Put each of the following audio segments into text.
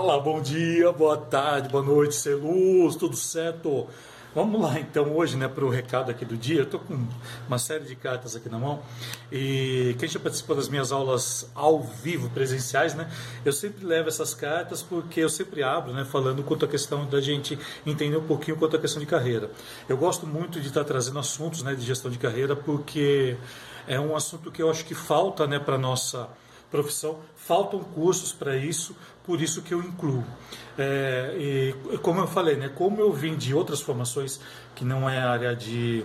Fala, bom dia, boa tarde, boa noite, ser luz, tudo certo? Vamos lá então hoje né, para o recado aqui do dia. Eu estou com uma série de cartas aqui na mão e quem já participou das minhas aulas ao vivo, presenciais, né, eu sempre levo essas cartas porque eu sempre abro né, falando quanto à questão da gente entender um pouquinho quanto à questão de carreira. Eu gosto muito de estar trazendo assuntos né, de gestão de carreira porque é um assunto que eu acho que falta né, para nossa profissão, faltam cursos para isso, por isso que eu incluo. É, e como eu falei, né, como eu vim de outras formações que não é área de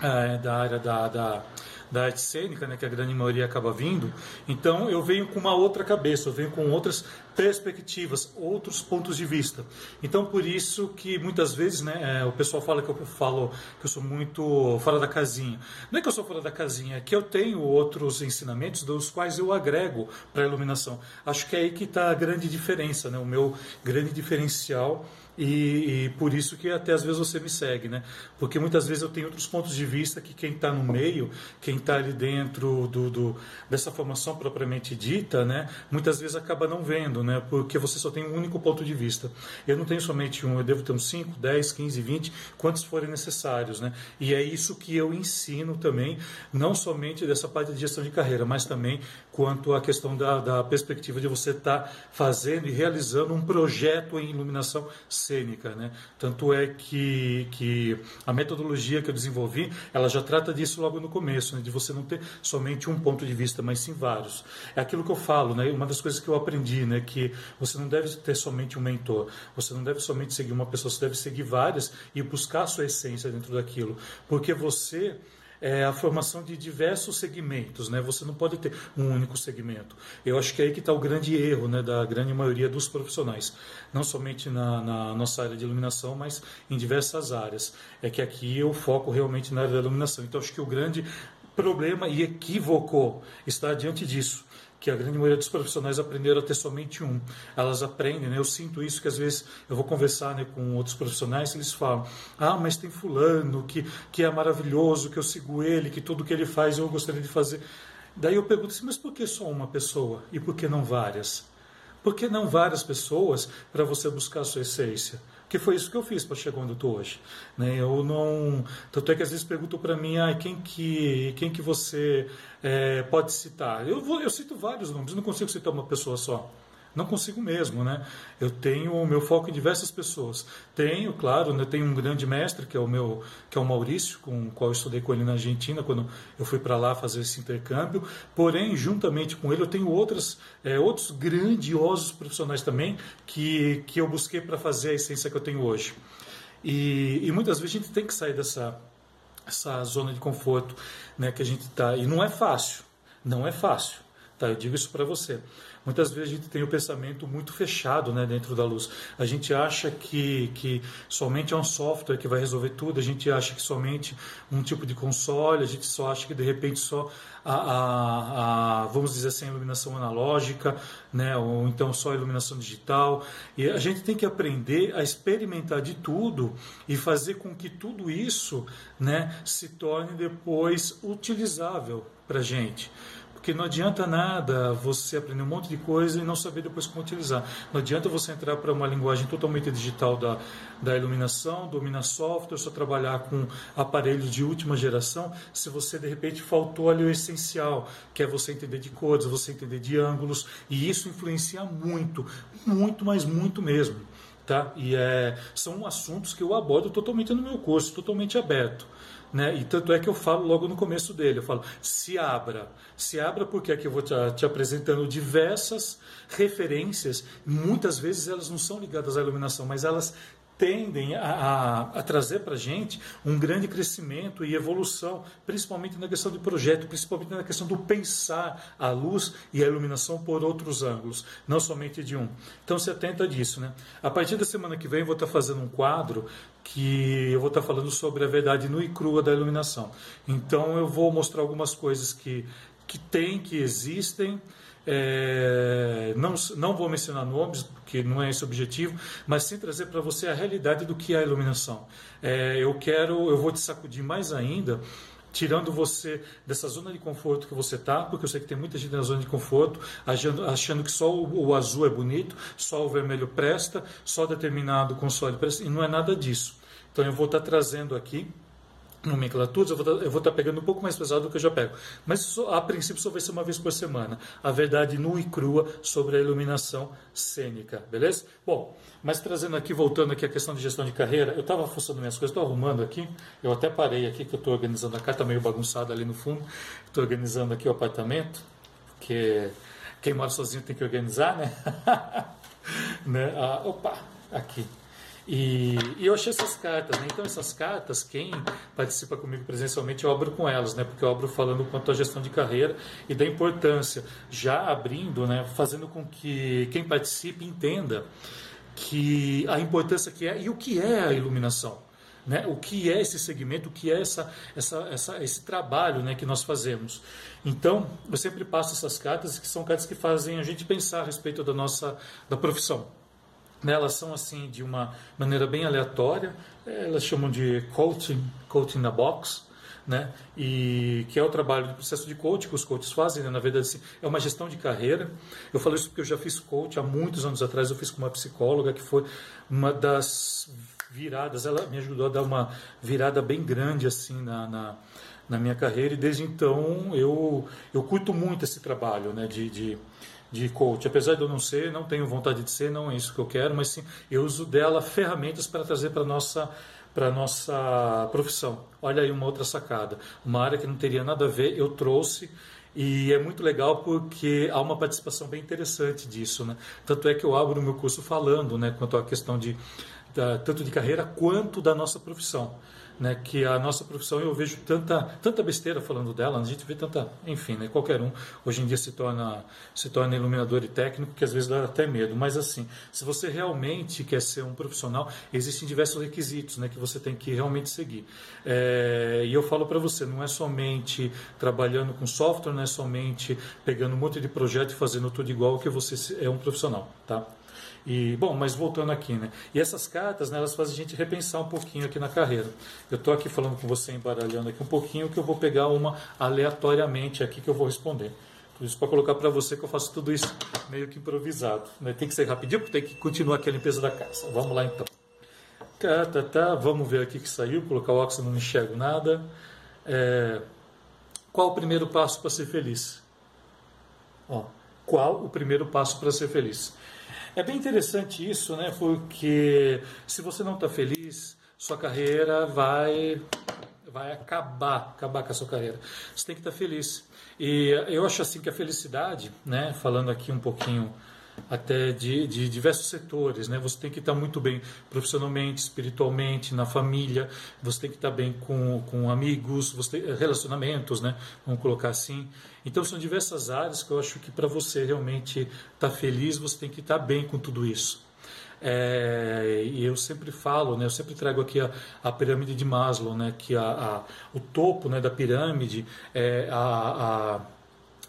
é, da área da, da da arte cênica, né, que a grande maioria acaba vindo, então eu venho com uma outra cabeça, eu venho com outras perspectivas, outros pontos de vista. Então por isso que muitas vezes, né, é, o pessoal fala que eu falo que eu sou muito fora da casinha. Não é que eu sou fora da casinha, é que eu tenho outros ensinamentos dos quais eu agrego para a iluminação. Acho que é aí que está a grande diferença, né, o meu grande diferencial e, e, por isso que até às vezes você me segue, né? Porque muitas vezes eu tenho outros pontos de vista que quem está no meio, quem está ali dentro do, do, dessa formação propriamente dita, né? Muitas vezes acaba não vendo, né? Porque você só tem um único ponto de vista. Eu não tenho somente um, eu devo ter uns 5, 10, 15, 20, quantos forem necessários, né? E é isso que eu ensino também, não somente dessa parte de gestão de carreira, mas também quanto à questão da, da perspectiva de você estar tá fazendo e realizando um projeto em iluminação cênica. Né? Tanto é que, que a metodologia que eu desenvolvi, ela já trata disso logo no começo, né? de você não ter somente um ponto de vista, mas sim vários. É aquilo que eu falo, né? uma das coisas que eu aprendi, né? que você não deve ter somente um mentor, você não deve somente seguir uma pessoa, você deve seguir várias e buscar a sua essência dentro daquilo, porque você é a formação de diversos segmentos, né? Você não pode ter um único segmento. Eu acho que é aí que está o grande erro, né, da grande maioria dos profissionais, não somente na, na, nossa área de iluminação, mas em diversas áreas. É que aqui eu foco realmente na área da iluminação. Então acho que o grande problema e equívoco está diante disso que a grande maioria dos profissionais aprenderam a ter somente um. Elas aprendem, né? Eu sinto isso que às vezes eu vou conversar né, com outros profissionais e eles falam: ah, mas tem fulano que, que é maravilhoso, que eu sigo ele, que tudo que ele faz eu gostaria de fazer. Daí eu pergunto assim, mas por que só uma pessoa e por que não várias? Por que não várias pessoas para você buscar a sua essência? Que foi isso que eu fiz para chegar onde eu estou hoje. Né? Eu não, tanto é que às vezes perguntam para mim, ah, quem que quem que você é, pode citar? Eu vou, eu cito vários nomes, não consigo citar uma pessoa só. Não consigo mesmo, né? Eu tenho o meu foco em diversas pessoas. Tenho, claro, né, tenho um grande mestre, que é o meu, que é o Maurício, com o qual eu estudei com ele na Argentina, quando eu fui para lá fazer esse intercâmbio. Porém, juntamente com ele, eu tenho outras, é, outros grandiosos profissionais também, que, que eu busquei para fazer a essência que eu tenho hoje. E, e muitas vezes a gente tem que sair dessa essa zona de conforto né, que a gente está. E não é fácil, não é fácil. Tá, eu digo isso para você. Muitas vezes a gente tem o pensamento muito fechado né, dentro da luz. A gente acha que, que somente é um software que vai resolver tudo, a gente acha que somente um tipo de console, a gente só acha que de repente só a, a, a vamos dizer assim, iluminação analógica, né, ou então só iluminação digital. E a gente tem que aprender a experimentar de tudo e fazer com que tudo isso né, se torne depois utilizável para a gente. Porque não adianta nada você aprender um monte de coisa e não saber depois como utilizar. Não adianta você entrar para uma linguagem totalmente digital da, da iluminação, dominar software, só trabalhar com aparelhos de última geração, se você de repente faltou ali o essencial, que é você entender de cores, você entender de ângulos, e isso influencia muito, muito, mas muito mesmo. Tá? E é, são assuntos que eu abordo totalmente no meu curso, totalmente aberto. Né? E tanto é que eu falo logo no começo dele, eu falo, se abra. Se abra porque aqui eu vou te, te apresentando diversas referências, muitas vezes elas não são ligadas à iluminação, mas elas tendem a, a, a trazer para a gente um grande crescimento e evolução, principalmente na questão de projeto, principalmente na questão do pensar a luz e a iluminação por outros ângulos, não somente de um. Então se atenta disso. Né? A partir da semana que vem eu vou estar fazendo um quadro que eu vou estar falando sobre a verdade nua e crua da iluminação. Então eu vou mostrar algumas coisas que, que tem, que existem. É, não, não vou mencionar nomes, porque não é esse o objetivo, mas sim trazer para você a realidade do que é a iluminação. É, eu quero, eu vou te sacudir mais ainda tirando você dessa zona de conforto que você está, porque eu sei que tem muita gente na zona de conforto, achando, que só o, o, azul é bonito, só o vermelho presta, só determinado console presta, e não é nada disso. Então eu vou estar tá trazendo aqui nomenclaturas, eu vou, estar tá pegando um pouco mais pesado do que eu já pego. Mas isso, a princípio só vai ser uma vez por semana. A verdade nua e crua sobre a iluminação cênica, beleza? Bom, mas trazendo aqui, voltando aqui a questão de gestão de carreira, eu estava fuçando minhas coisas, estou arrumando aqui, eu até parei aqui que eu estou organizando a casa, está meio bagunçada ali no fundo, estou organizando aqui o apartamento, porque quem mora sozinho tem que organizar, né? né? Ah, opa, aqui. E, e, eu achei essas cartas, né? Então essas cartas, quem participa comigo presencialmente, eu abro com elas, né? Porque eu abro falando quanto à gestão de carreira e da importância, já abrindo, né? Fazendo com que quem participe entenda que a importância que é e o que é a iluminação. Né, o que é esse segmento, o que é essa, essa, essa, esse trabalho né, que nós fazemos. Então, eu sempre passo essas cartas, que são cartas que fazem a gente pensar a respeito da nossa da profissão. Né, elas são assim de uma maneira bem aleatória, elas chamam de coaching, coaching na box, né? E que é o trabalho do processo de coaching que os coaches fazem, né? na verdade assim, é uma gestão de carreira. Eu falo isso porque eu já fiz coach há muitos anos atrás, eu fiz com uma psicóloga que foi uma das viradas, ela me ajudou a dar uma virada bem grande assim na, na, na minha carreira e desde então eu eu curto muito esse trabalho, né? de, de de coach. Apesar de eu não ser, não tenho vontade de ser, não é isso que eu quero, mas sim, eu uso dela ferramentas para trazer para nossa para nossa profissão. Olha aí uma outra sacada, uma área que não teria nada a ver, eu trouxe e é muito legal porque há uma participação bem interessante disso, né? Tanto é que eu abro o meu curso falando, né, quanto à questão de da, tanto de carreira quanto da nossa profissão né, que a nossa profissão eu vejo tanta tanta besteira falando dela, a gente vê tanta, enfim, né, qualquer um hoje em dia se torna se torna iluminador e técnico que às vezes dá até medo, mas assim, se você realmente quer ser um profissional, existem diversos requisitos, né, que você tem que realmente seguir. É, e eu falo para você, não é somente trabalhando com software, não é somente pegando um monte de projeto e fazendo tudo igual que você é um profissional, tá? E, bom, mas voltando aqui, né? E essas cartas, né, elas fazem a gente repensar um pouquinho aqui na carreira. Eu estou aqui falando com você, embaralhando aqui um pouquinho, que eu vou pegar uma aleatoriamente aqui que eu vou responder. Por isso, para colocar para você que eu faço tudo isso meio que improvisado. Né? Tem que ser rapidinho, porque tem que continuar aqui a limpeza da casa. Vamos lá, então. Tá, tá, tá. Vamos ver aqui que saiu. Colocar o óxido, não enxergo nada. É... Qual o primeiro passo para ser feliz? Ó, qual o primeiro passo para ser feliz? É bem interessante isso, né? Porque se você não está feliz, sua carreira vai vai acabar, acabar com a sua carreira. Você tem que estar tá feliz. E eu acho assim que a felicidade, né? Falando aqui um pouquinho até de, de, diversos setores, né? Você tem que estar muito bem profissionalmente, espiritualmente, na família. Você tem que estar bem com, com amigos, você tem, relacionamentos, né? Vamos colocar assim. Então são diversas áreas que eu acho que para você realmente estar tá feliz, você tem que estar bem com tudo isso. É, e eu sempre falo, né, eu sempre trago aqui a, a pirâmide de Maslow, né, que a, a, o topo né, da pirâmide é a, a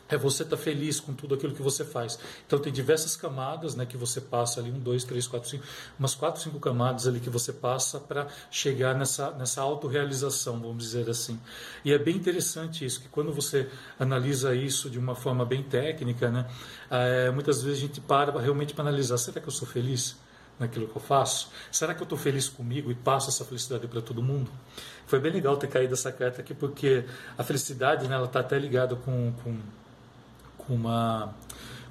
é você estar tá feliz com tudo aquilo que você faz. Então tem diversas camadas, né, que você passa ali um, dois, três, quatro, cinco, umas quatro, cinco camadas ali que você passa para chegar nessa nessa autorrealização, vamos dizer assim. E é bem interessante isso, que quando você analisa isso de uma forma bem técnica, né, é, muitas vezes a gente para realmente para analisar, será que eu sou feliz? naquilo que eu faço? Será que eu estou feliz comigo e passo essa felicidade para todo mundo? Foi bem legal ter caído essa carta aqui, porque a felicidade né, ela está até ligada com, com com uma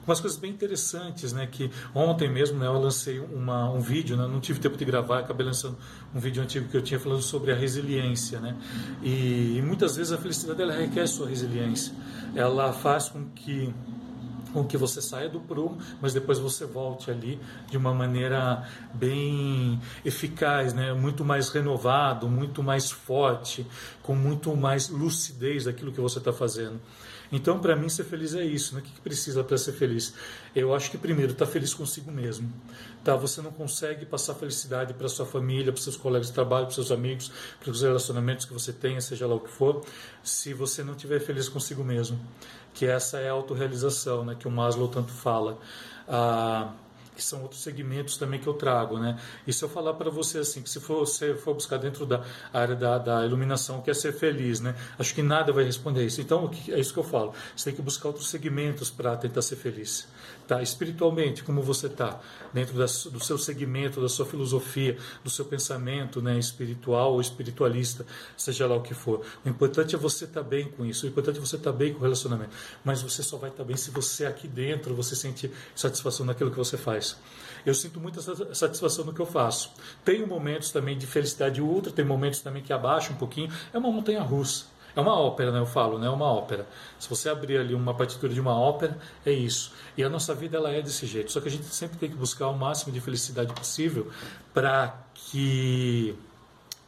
umas coisas bem interessantes, né? Que ontem mesmo né, eu lancei uma, um vídeo, né, não tive tempo de gravar, acabei lançando um vídeo antigo que eu tinha falando sobre a resiliência, né? E, e muitas vezes a felicidade ela requer sua resiliência, ela faz com que com que você saia do prumo, mas depois você volte ali de uma maneira bem eficaz, né? muito mais renovado, muito mais forte, com muito mais lucidez daquilo que você está fazendo. Então, para mim, ser feliz é isso. Né? O que, precisa para ser feliz? Eu acho que, primeiro, estar tá feliz consigo mesmo. Tá? Você não consegue passar felicidade para sua família, para seus colegas de trabalho, para seus amigos, para os relacionamentos que você tenha, seja lá o que for, se você não estiver feliz consigo mesmo. Que essa é a autorrealização, né? que o Maslow tanto fala. Ah, que são outros segmentos também que eu trago, né? E se eu falar para você assim, que se for, você for buscar dentro da área da, da iluminação, quer ser feliz, né? Acho que nada vai responder isso. Então, é isso que eu falo. Você tem que buscar outros segmentos para tentar ser feliz. Tá? Espiritualmente, como você está? Dentro da, do seu segmento, da sua filosofia, do seu pensamento né? espiritual ou espiritualista, seja lá o que for. O importante é você estar tá bem com isso. O importante é você estar tá bem com o relacionamento. Mas você só vai estar tá bem se você aqui dentro, você sente satisfação naquilo que você faz faz. Eu sinto muita satisfação no que eu faço. Tenho momentos também de felicidade ultra, tem momentos também que abaixa um pouquinho. É uma montanha russa. É uma ópera, né? Eu falo, né? É uma ópera. Se você abrir ali uma partitura de uma ópera, é isso. E a nossa vida ela é desse jeito. Só que a gente sempre tem que buscar o máximo de felicidade possível para que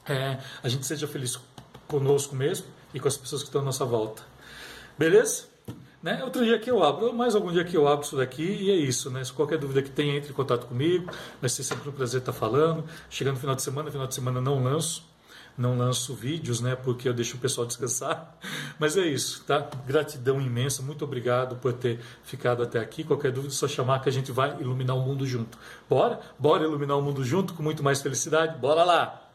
é, a gente seja feliz conosco mesmo e com as pessoas que estão à nossa volta. Beleza? Né? Outro dia que eu abro, mais algum dia que eu abro isso daqui e é isso, né? Se qualquer dúvida que tenha, entre em contato comigo. Vai ser sempre um prazer estar falando. Chegando no final de semana, final de semana não lanço, não lanço vídeos, né? Porque eu deixo o pessoal descansar. Mas é isso, tá? Gratidão imensa, muito obrigado por ter ficado até aqui. Qualquer dúvida, é só chamar que a gente vai iluminar o mundo junto. Bora? Bora iluminar o mundo junto com muito mais felicidade? Bora lá!